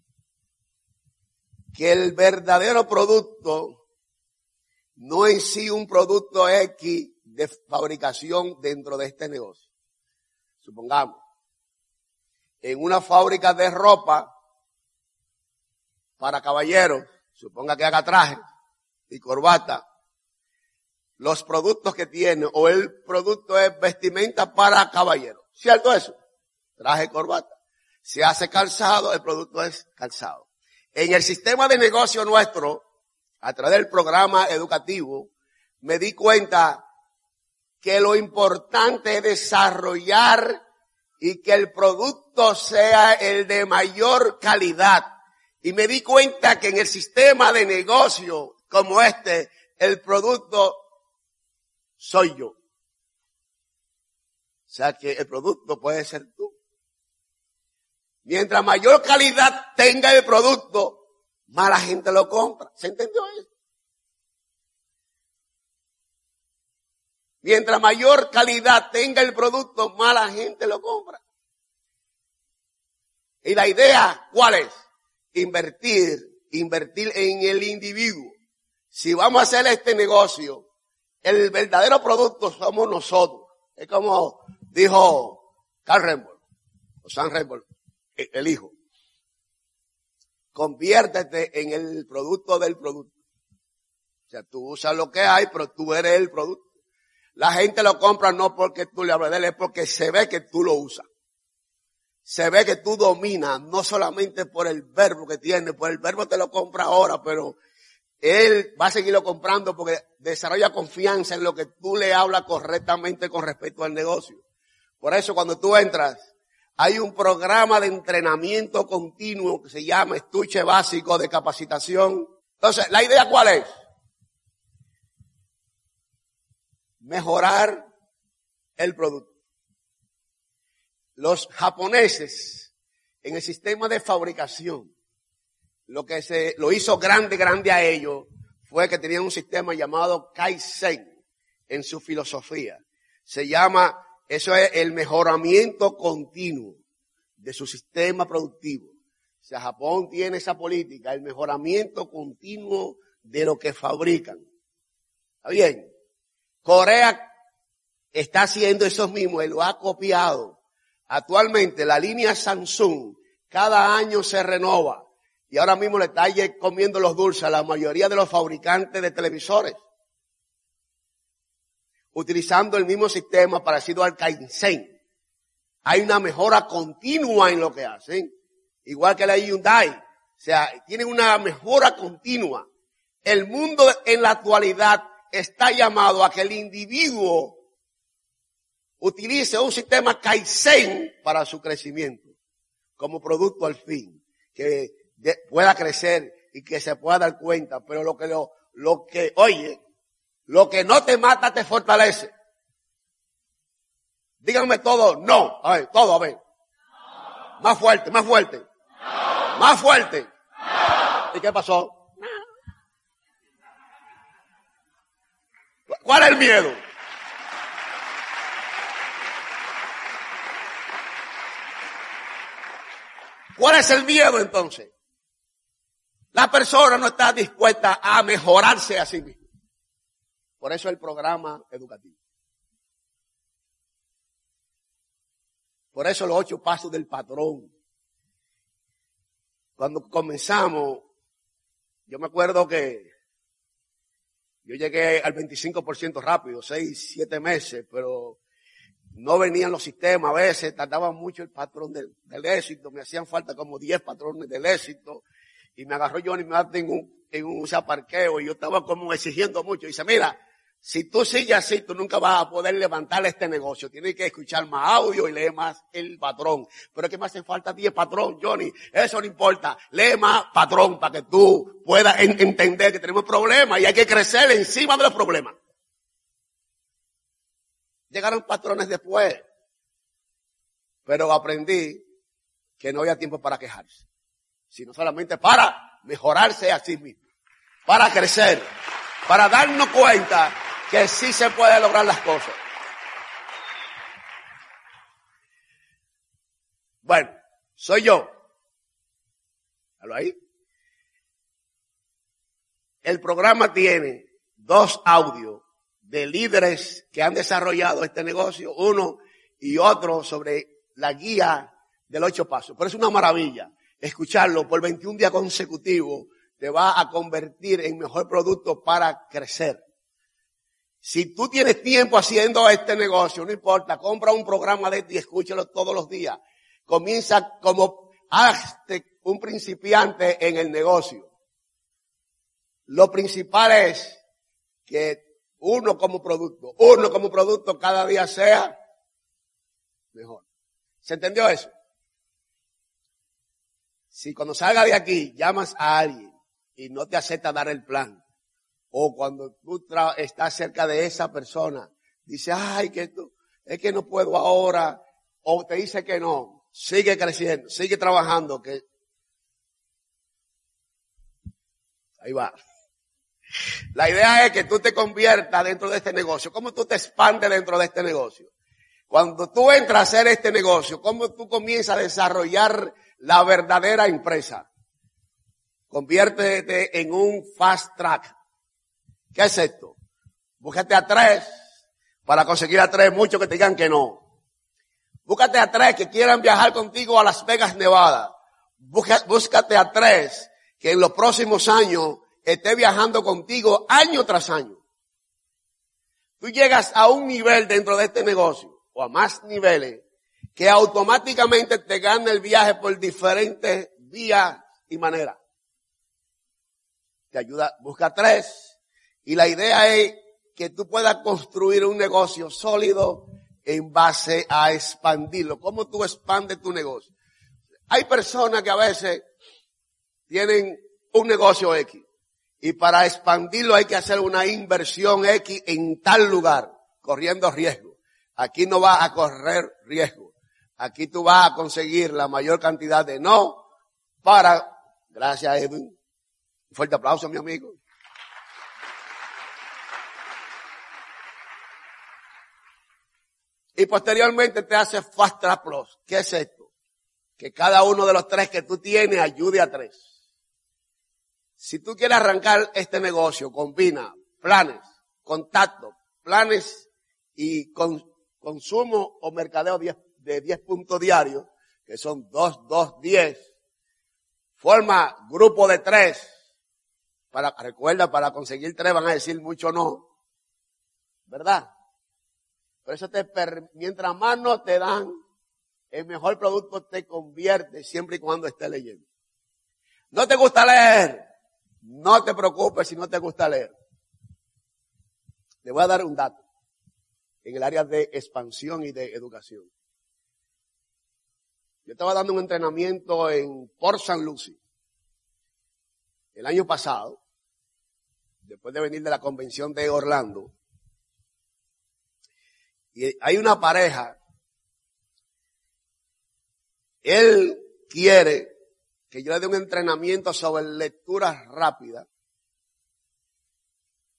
que el verdadero producto no es sí un producto X de fabricación dentro de este negocio. Supongamos, en una fábrica de ropa, para caballeros, suponga que haga traje y corbata, los productos que tiene o el producto es vestimenta para caballeros. ¿Cierto eso? Traje, corbata. Se hace calzado, el producto es calzado. En el sistema de negocio nuestro, a través del programa educativo, me di cuenta que lo importante es desarrollar y que el producto sea el de mayor calidad. Y me di cuenta que en el sistema de negocio como este, el producto soy yo. O sea que el producto puede ser tú. Mientras mayor calidad tenga el producto, más la gente lo compra. ¿Se entendió eso? Mientras mayor calidad tenga el producto, más la gente lo compra. Y la idea, ¿cuál es? Invertir, invertir en el individuo. Si vamos a hacer este negocio, el verdadero producto somos nosotros. Es como dijo Carl Rembol, o San el hijo. Conviértete en el producto del producto. O sea, tú usas lo que hay, pero tú eres el producto. La gente lo compra no porque tú le hablas de él, es porque se ve que tú lo usas. Se ve que tú dominas, no solamente por el verbo que tiene, por el verbo te lo compra ahora, pero él va a seguirlo comprando porque desarrolla confianza en lo que tú le hablas correctamente con respecto al negocio. Por eso cuando tú entras, hay un programa de entrenamiento continuo que se llama estuche básico de capacitación. Entonces, ¿la idea cuál es? Mejorar el producto. Los japoneses en el sistema de fabricación, lo que se lo hizo grande, grande a ellos fue que tenían un sistema llamado Kaizen en su filosofía. Se llama eso es el mejoramiento continuo de su sistema productivo. O sea, Japón tiene esa política, el mejoramiento continuo de lo que fabrican. ¿Está bien? Corea está haciendo eso mismo y lo ha copiado. Actualmente la línea Samsung cada año se renova y ahora mismo le está comiendo los dulces a la mayoría de los fabricantes de televisores utilizando el mismo sistema parecido al Kaizen. Hay una mejora continua en lo que hacen, igual que la Hyundai. O sea, tienen una mejora continua. El mundo en la actualidad está llamado a que el individuo utilice un sistema Kaizen para su crecimiento, como producto al fin, que pueda crecer y que se pueda dar cuenta. Pero lo que lo, lo que, oye, lo que no te mata te fortalece. Díganme todo, no. A ver, todo, a ver. Más fuerte, más fuerte. Más fuerte. ¿Y qué pasó? ¿Cuál es el miedo? ¿Cuál es el miedo entonces? La persona no está dispuesta a mejorarse a sí misma. Por eso el programa educativo. Por eso los ocho pasos del patrón. Cuando comenzamos, yo me acuerdo que yo llegué al 25% rápido, seis, siete meses, pero no venían los sistemas, a veces tardaba mucho el patrón del, éxito, me hacían falta como diez patrones del éxito, y me agarró Johnny Martin en un, en un parqueo y yo estaba como exigiendo mucho, y dice, mira, si tú sigues así, tú nunca vas a poder levantar este negocio. Tienes que escuchar más audio y leer más el patrón. Pero es que me hace falta 10 patrón, Johnny. Eso no importa. Lee más patrón para que tú puedas entender que tenemos problemas y hay que crecer encima de los problemas. Llegaron patrones después. Pero aprendí que no había tiempo para quejarse. Sino solamente para mejorarse a sí mismo. Para crecer. Para darnos cuenta que sí se puede lograr las cosas. Bueno, soy yo. ¿Halo ahí? El programa tiene dos audios de líderes que han desarrollado este negocio, uno y otro sobre la guía del ocho pasos. Pero es una maravilla escucharlo por 21 días consecutivos te va a convertir en mejor producto para crecer. Si tú tienes tiempo haciendo este negocio, no importa, compra un programa de este y escúchalo todos los días. Comienza como hazte un principiante en el negocio. Lo principal es que uno como producto, uno como producto cada día sea mejor. ¿Se entendió eso? Si cuando salga de aquí llamas a alguien y no te acepta dar el plan, o cuando tú estás cerca de esa persona, dice, ay, que tú, es que no puedo ahora, o te dice que no, sigue creciendo, sigue trabajando, que ahí va. La idea es que tú te conviertas dentro de este negocio. ¿Cómo tú te expandes dentro de este negocio? Cuando tú entras a hacer este negocio, ¿cómo tú comienzas a desarrollar la verdadera empresa? Conviértete en un fast track. ¿Qué es esto? Búscate a tres para conseguir a tres, muchos que te digan que no. Búscate a tres que quieran viajar contigo a Las Vegas, Nevada. Búscate a tres que en los próximos años esté viajando contigo año tras año. Tú llegas a un nivel dentro de este negocio, o a más niveles, que automáticamente te gana el viaje por diferentes vías y maneras. Te ayuda, busca tres. Y la idea es que tú puedas construir un negocio sólido en base a expandirlo. ¿Cómo tú expandes tu negocio? Hay personas que a veces tienen un negocio X y para expandirlo hay que hacer una inversión X en tal lugar, corriendo riesgo. Aquí no vas a correr riesgo. Aquí tú vas a conseguir la mayor cantidad de no para, gracias Edwin. Fuerte aplauso, mi amigo. Y posteriormente te hace Fast Plus. ¿Qué es esto? Que cada uno de los tres que tú tienes ayude a tres. Si tú quieres arrancar este negocio, combina planes, contacto, planes y consumo o mercadeo de 10 puntos diarios, que son 2, 2, 10. Forma grupo de tres. Para, recuerda, para conseguir tres van a decir mucho no. ¿Verdad? Por eso te, mientras más no te dan, el mejor producto te convierte siempre y cuando esté leyendo. No te gusta leer. No te preocupes si no te gusta leer. Le voy a dar un dato en el área de expansión y de educación. Yo estaba dando un entrenamiento en Port St. Lucie el año pasado, después de venir de la convención de Orlando, y hay una pareja, él quiere que yo le dé un entrenamiento sobre lectura rápida.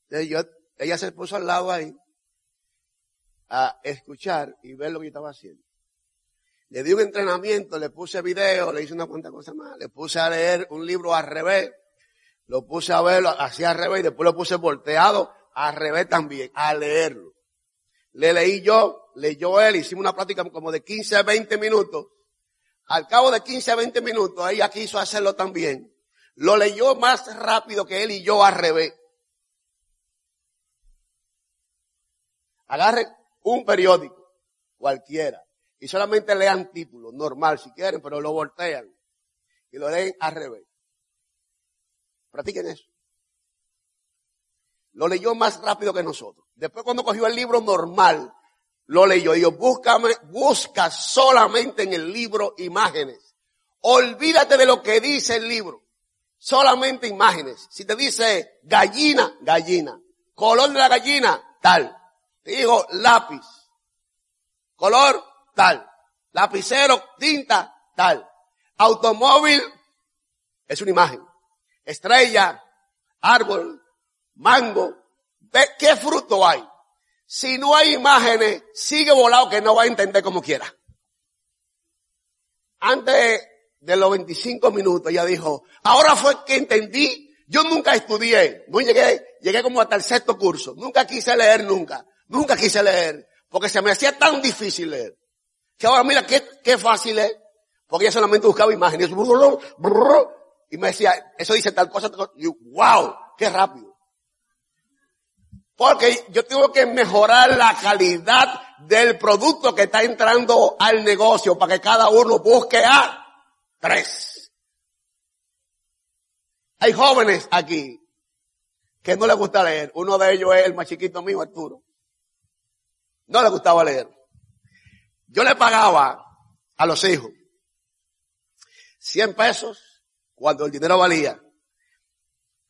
Entonces yo, ella se puso al lado ahí a escuchar y ver lo que yo estaba haciendo. Le di un entrenamiento, le puse video, le hice una cuanta cosa más, le puse a leer un libro al revés, lo puse a verlo así al revés y después lo puse volteado al revés también, a leerlo. Le leí yo, leyó él, hicimos una práctica como de 15 a 20 minutos al cabo de 15 a 20 minutos, ella quiso hacerlo también. Lo leyó más rápido que él y yo al revés. Agarre un periódico, cualquiera, y solamente lean títulos, normal si quieren, pero lo voltean y lo leen al revés. Practiquen eso. Lo leyó más rápido que nosotros. Después cuando cogió el libro normal, lo leyó. yo, búscame, busca solamente en el libro imágenes. Olvídate de lo que dice el libro. Solamente imágenes. Si te dice gallina, gallina. Color de la gallina, tal. Te digo lápiz. Color, tal. Lapicero, tinta, tal. Automóvil, es una imagen. Estrella, árbol, mango. ¿Qué fruto hay? Si no hay imágenes, sigue volado que no va a entender como quiera. Antes de los 25 minutos ella dijo, ahora fue que entendí, yo nunca estudié, no llegué, llegué como hasta el sexto curso, nunca quise leer nunca, nunca quise leer, porque se me hacía tan difícil leer, que ahora mira qué, qué fácil es, porque ella solamente buscaba imágenes, y me decía, eso dice tal cosa, tal cosa. y wow, qué rápido. Porque yo tengo que mejorar la calidad del producto que está entrando al negocio para que cada uno busque a tres. Hay jóvenes aquí que no le gusta leer. Uno de ellos es el más chiquito mío, Arturo. No le gustaba leer. Yo le pagaba a los hijos 100 pesos cuando el dinero valía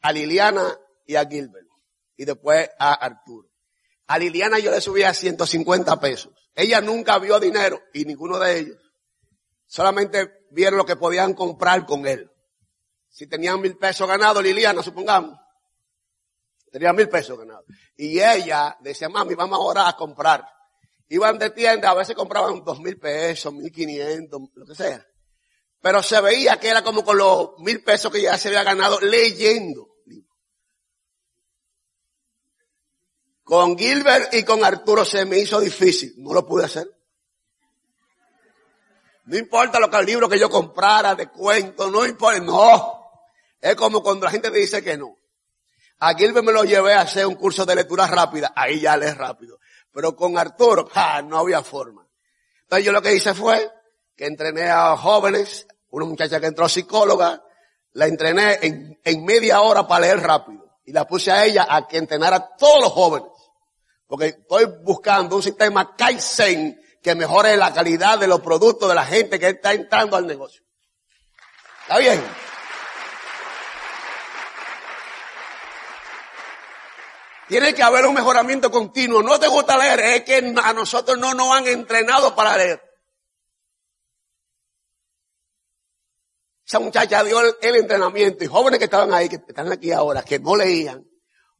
a Liliana y a Gilbert y después a Arturo. A Liliana yo le subía 150 pesos. Ella nunca vio dinero y ninguno de ellos. Solamente vieron lo que podían comprar con él. Si tenían mil pesos ganados, Liliana, supongamos. Tenía mil pesos ganados. Y ella decía, mami, vamos ahora a comprar. Iban de tienda, a veces compraban dos mil pesos, mil quinientos, lo que sea. Pero se veía que era como con los mil pesos que ya se había ganado leyendo. Con Gilbert y con Arturo se me hizo difícil. No lo pude hacer. No importa lo que el libro que yo comprara de cuentos, no importa, no. Es como cuando la gente te dice que no. A Gilbert me lo llevé a hacer un curso de lectura rápida, ahí ya lees rápido. Pero con Arturo, no había forma. Entonces yo lo que hice fue que entrené a jóvenes, una muchacha que entró psicóloga, la entrené en, en media hora para leer rápido. Y la puse a ella a que entrenara a todos los jóvenes. Porque estoy buscando un sistema Kaizen que mejore la calidad de los productos de la gente que está entrando al negocio. ¿Está bien? Tiene que haber un mejoramiento continuo. No te gusta leer, es que a nosotros no nos han entrenado para leer. Esa muchacha dio el, entrenamiento y jóvenes que estaban ahí, que están aquí ahora, que no leían,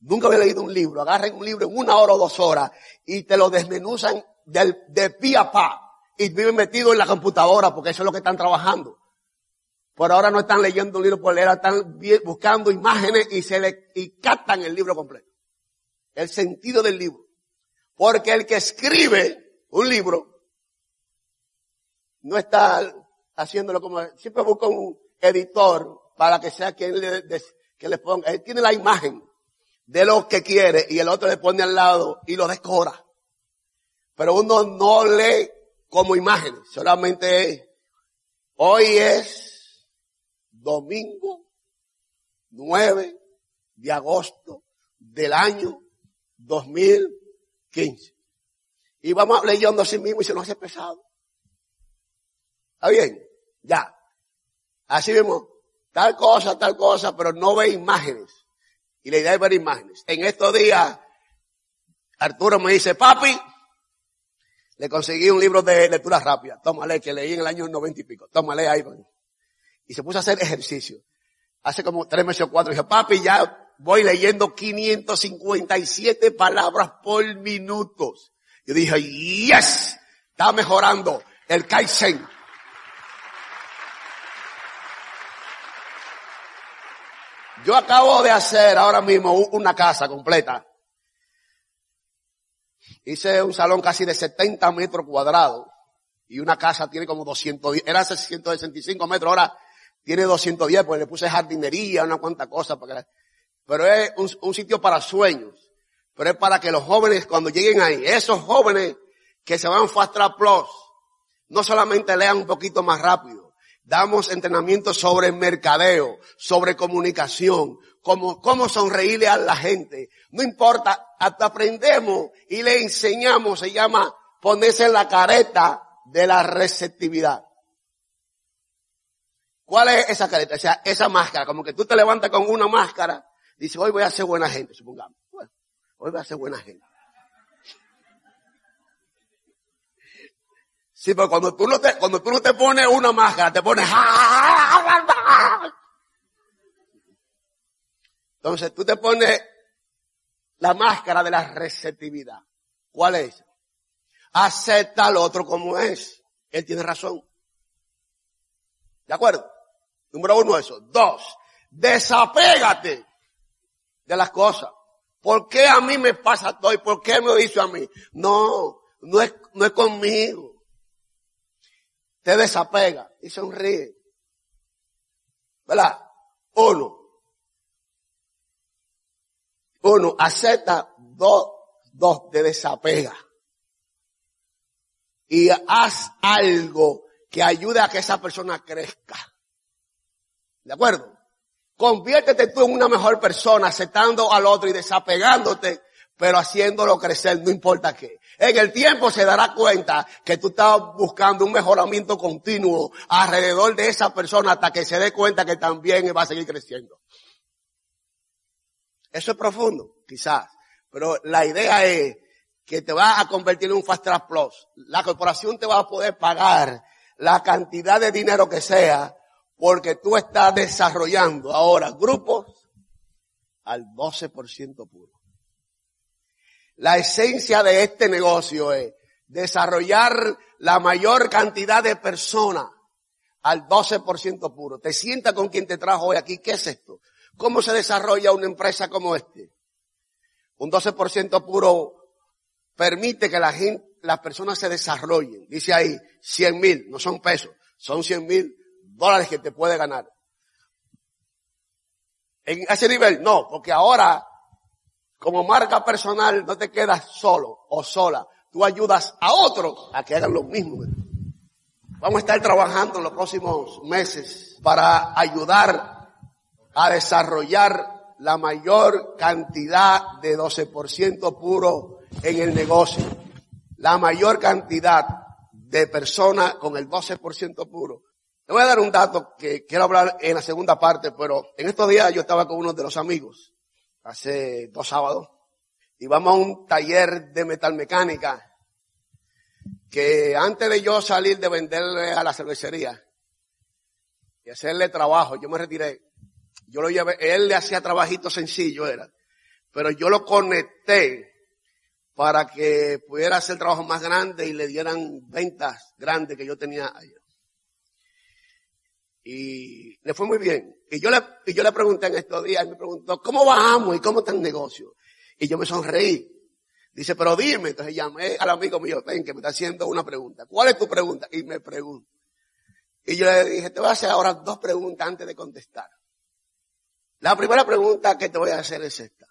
nunca habían leído un libro, agarren un libro en una hora o dos horas y te lo desmenuzan de, de pie a pa y viven metidos en la computadora porque eso es lo que están trabajando. Por ahora no están leyendo un libro por leer, están buscando imágenes y se le, y captan el libro completo el sentido del libro. Porque el que escribe un libro no está haciéndolo como, siempre busca un editor para que sea quien le, que le ponga, él tiene la imagen de lo que quiere y el otro le pone al lado y lo decora. Pero uno no lee como imagen, solamente hoy es domingo 9 de agosto del año 2015. Y vamos leyendo así mismo y se nos hace pesado. ¿Está bien? Ya. Así mismo, tal cosa, tal cosa, pero no ve imágenes. Y la idea es ver imágenes. En estos días, Arturo me dice, papi, le conseguí un libro de lectura rápida. Tómale, que leí en el año noventa y pico. Tómale ahí. Y se puso a hacer ejercicio. Hace como tres meses o cuatro. Dije, papi, ya voy leyendo 557 palabras por minutos. Yo dije, yes, está mejorando el Kaizen. Yo acabo de hacer ahora mismo una casa completa. Hice un salón casi de 70 metros cuadrados y una casa tiene como 210, era 165 metros, ahora tiene 210, pues le puse jardinería, una cuanta cosa para que pero es un, sitio para sueños. Pero es para que los jóvenes cuando lleguen ahí, esos jóvenes que se van Fast Track Plus, no solamente lean un poquito más rápido, damos entrenamiento sobre mercadeo, sobre comunicación, cómo, cómo sonreírle a la gente. No importa, hasta aprendemos y le enseñamos, se llama ponerse la careta de la receptividad. ¿Cuál es esa careta? O sea, esa máscara, como que tú te levantas con una máscara Dice, hoy voy a ser buena gente, supongamos. Bueno, hoy voy a ser buena gente. Sí, pero cuando tú no te, cuando tú no te pones una máscara, te pones, entonces tú te pones la máscara de la receptividad. ¿Cuál es? Acepta al otro como es. Él tiene razón. ¿De acuerdo? Número uno eso. Dos, desapégate de las cosas. ¿Por qué a mí me pasa todo y por qué me hizo a mí? No, no es, no es conmigo. Te desapega y sonríe. ¿Verdad? Uno. Uno, acepta dos, dos, te desapega. Y haz algo que ayude a que esa persona crezca. ¿De acuerdo? Conviértete tú en una mejor persona, aceptando al otro y desapegándote, pero haciéndolo crecer, no importa qué. En el tiempo se dará cuenta que tú estás buscando un mejoramiento continuo alrededor de esa persona hasta que se dé cuenta que también va a seguir creciendo. Eso es profundo, quizás. Pero la idea es que te va a convertir en un Fast Track Plus. La corporación te va a poder pagar la cantidad de dinero que sea porque tú estás desarrollando ahora grupos al 12% puro. La esencia de este negocio es desarrollar la mayor cantidad de personas al 12% puro. Te sienta con quien te trajo hoy aquí. ¿Qué es esto? ¿Cómo se desarrolla una empresa como este? Un 12% puro permite que la gente, las personas se desarrollen. Dice ahí, 100 mil, no son pesos, son 100 mil dólares que te puede ganar. En ese nivel, no, porque ahora, como marca personal, no te quedas solo o sola. Tú ayudas a otros a que hagan lo mismo. Vamos a estar trabajando en los próximos meses para ayudar a desarrollar la mayor cantidad de 12% puro en el negocio. La mayor cantidad de personas con el 12% puro. Te voy a dar un dato que quiero hablar en la segunda parte, pero en estos días yo estaba con uno de los amigos, hace dos sábados, y vamos a un taller de metalmecánica que antes de yo salir de venderle a la cervecería y hacerle trabajo, yo me retiré. Yo lo llevé, él le hacía trabajito sencillo era, pero yo lo conecté para que pudiera hacer trabajo más grande y le dieran ventas grandes que yo tenía allá. Y le fue muy bien. Y yo le, y yo le pregunté en estos días, me preguntó, ¿cómo bajamos y cómo está el negocio? Y yo me sonreí. Dice, pero dime. Entonces llamé al amigo mío, ven, que me está haciendo una pregunta. ¿Cuál es tu pregunta? Y me pregunta. Y yo le dije, te voy a hacer ahora dos preguntas antes de contestar. La primera pregunta que te voy a hacer es esta.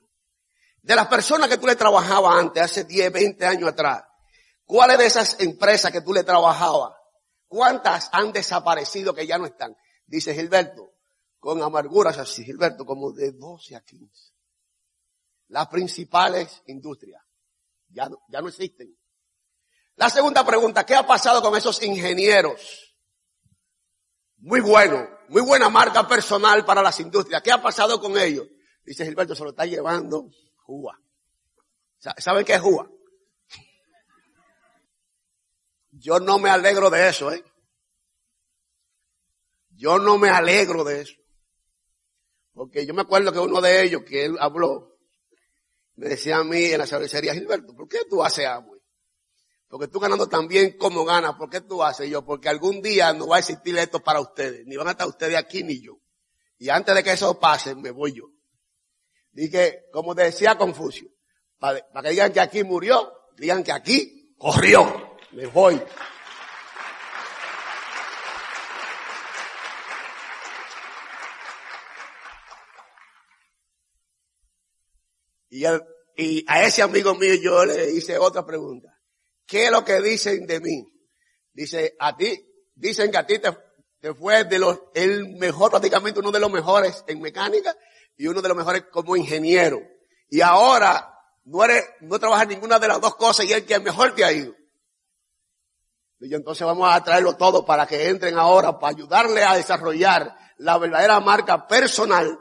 De las personas que tú le trabajabas antes, hace 10, 20 años atrás, ¿cuáles de esas empresas que tú le trabajabas, cuántas han desaparecido que ya no están? Dice Gilberto, con amarguras así, Gilberto, como de 12 a 15. Las principales industrias ya ya no existen. La segunda pregunta, ¿qué ha pasado con esos ingenieros? Muy bueno, muy buena marca personal para las industrias. ¿Qué ha pasado con ellos? Dice Gilberto, se lo está llevando Juba. ¿Saben qué es Juba? Yo no me alegro de eso, ¿eh? Yo no me alegro de eso. Porque yo me acuerdo que uno de ellos, que él habló, me decía a mí en la cervecería, Gilberto, ¿por qué tú haces agua? Porque tú ganando tan bien como ganas, ¿por qué tú haces yo? Porque algún día no va a existir esto para ustedes, ni van a estar ustedes aquí ni yo. Y antes de que eso pase, me voy yo. Dije, como decía Confucio, para, que digan que aquí murió, digan que aquí corrió. Me voy. Y, y a ese amigo mío yo le hice otra pregunta. ¿Qué es lo que dicen de mí? Dice, a ti, dicen que a ti te, fue de los, el mejor, prácticamente uno de los mejores en mecánica y uno de los mejores como ingeniero. Y ahora no eres, no trabajas ninguna de las dos cosas y el que mejor te ha ido. Y entonces vamos a traerlo todo para que entren ahora, para ayudarle a desarrollar la verdadera marca personal,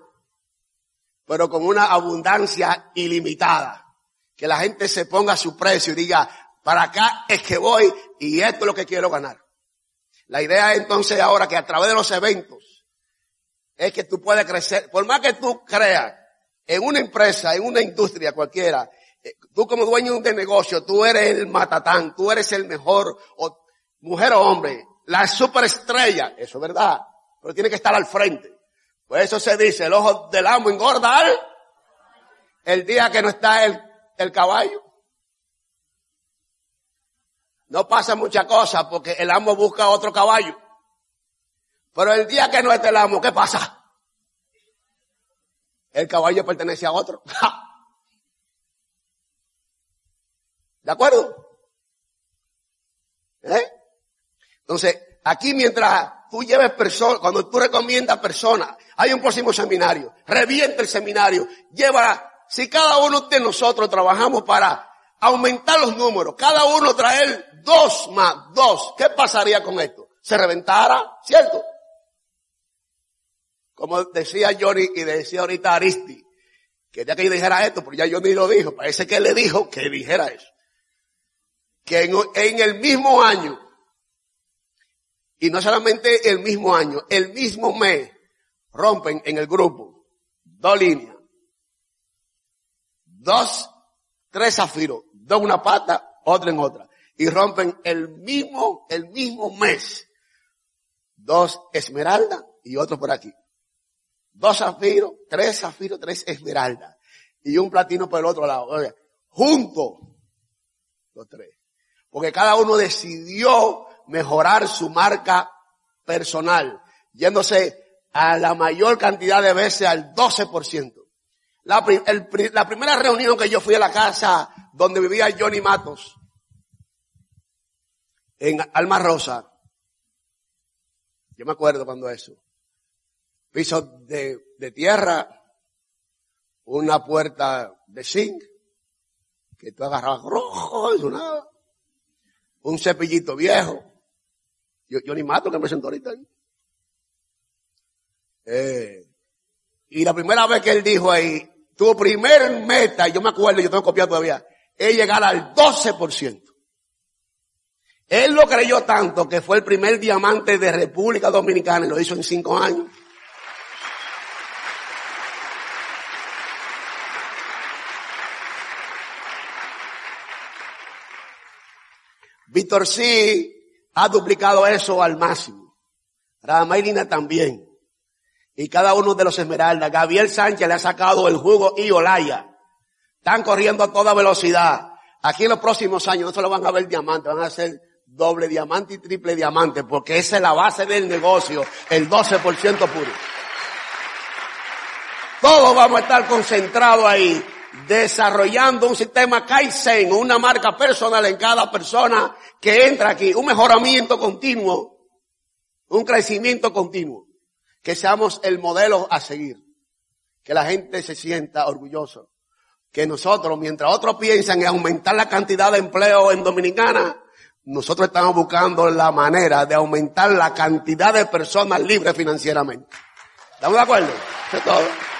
pero con una abundancia ilimitada. Que la gente se ponga a su precio y diga, para acá es que voy y esto es lo que quiero ganar. La idea es entonces ahora que a través de los eventos, es que tú puedes crecer. Por más que tú creas en una empresa, en una industria cualquiera, eh, tú como dueño de negocio, tú eres el matatán, tú eres el mejor, o, mujer o hombre, la superestrella, eso es verdad, pero tiene que estar al frente. Pues eso se dice, el ojo del amo engorda el día que no está el, el caballo. No pasa mucha cosa porque el amo busca otro caballo. Pero el día que no esté el amo, ¿qué pasa? El caballo pertenece a otro. (laughs) ¿De acuerdo? ¿Eh? Entonces, aquí mientras tú lleves personas, cuando tú recomiendas personas, hay un próximo seminario, revienta el seminario, lleva, si cada uno de nosotros trabajamos para aumentar los números, cada uno traer dos más, dos, ¿qué pasaría con esto? Se reventara, ¿cierto? Como decía Johnny y decía ahorita Aristi, quería que yo dijera esto, pero ya Johnny lo dijo, parece que le dijo que dijera eso. Que en el mismo año, y no solamente el mismo año, el mismo mes, rompen en el grupo dos líneas, dos, tres zafiros, dos en una pata, otra en otra, y rompen el mismo, el mismo mes, dos esmeraldas y otro por aquí dos zafiros, tres zafiros, tres esmeraldas. Y un platino por el otro lado. juntos, los tres. Porque cada uno decidió mejorar su marca personal, yéndose a la mayor cantidad de veces al 12%. La, la primera reunión que yo fui a la casa donde vivía Johnny Matos, en Alma Rosa, yo me acuerdo cuando eso piso de, tierra, una puerta de zinc, que tú agarrabas rojo, eso nada, un cepillito viejo. Yo, yo ni mato que me sentó ahorita. Eh, y la primera vez que él dijo ahí, tu primer meta, yo me acuerdo, yo tengo copiado todavía, es llegar al 12%. Él lo creyó tanto que fue el primer diamante de República Dominicana y lo hizo en cinco años. Víctor sí ha duplicado eso al máximo. Radamayrina también. Y cada uno de los esmeraldas. Gabriel Sánchez le ha sacado el jugo y Olaya. Están corriendo a toda velocidad. Aquí en los próximos años no solo van a ver diamantes, van a ser doble diamante y triple diamante, porque esa es la base del negocio, el 12% puro. Todos vamos a estar concentrados ahí desarrollando un sistema Kaizen, una marca personal en cada persona que entra aquí, un mejoramiento continuo, un crecimiento continuo, que seamos el modelo a seguir, que la gente se sienta orgulloso, que nosotros, mientras otros piensan en aumentar la cantidad de empleo en Dominicana, nosotros estamos buscando la manera de aumentar la cantidad de personas libres financieramente. ¿Estamos de acuerdo? Eso es todo.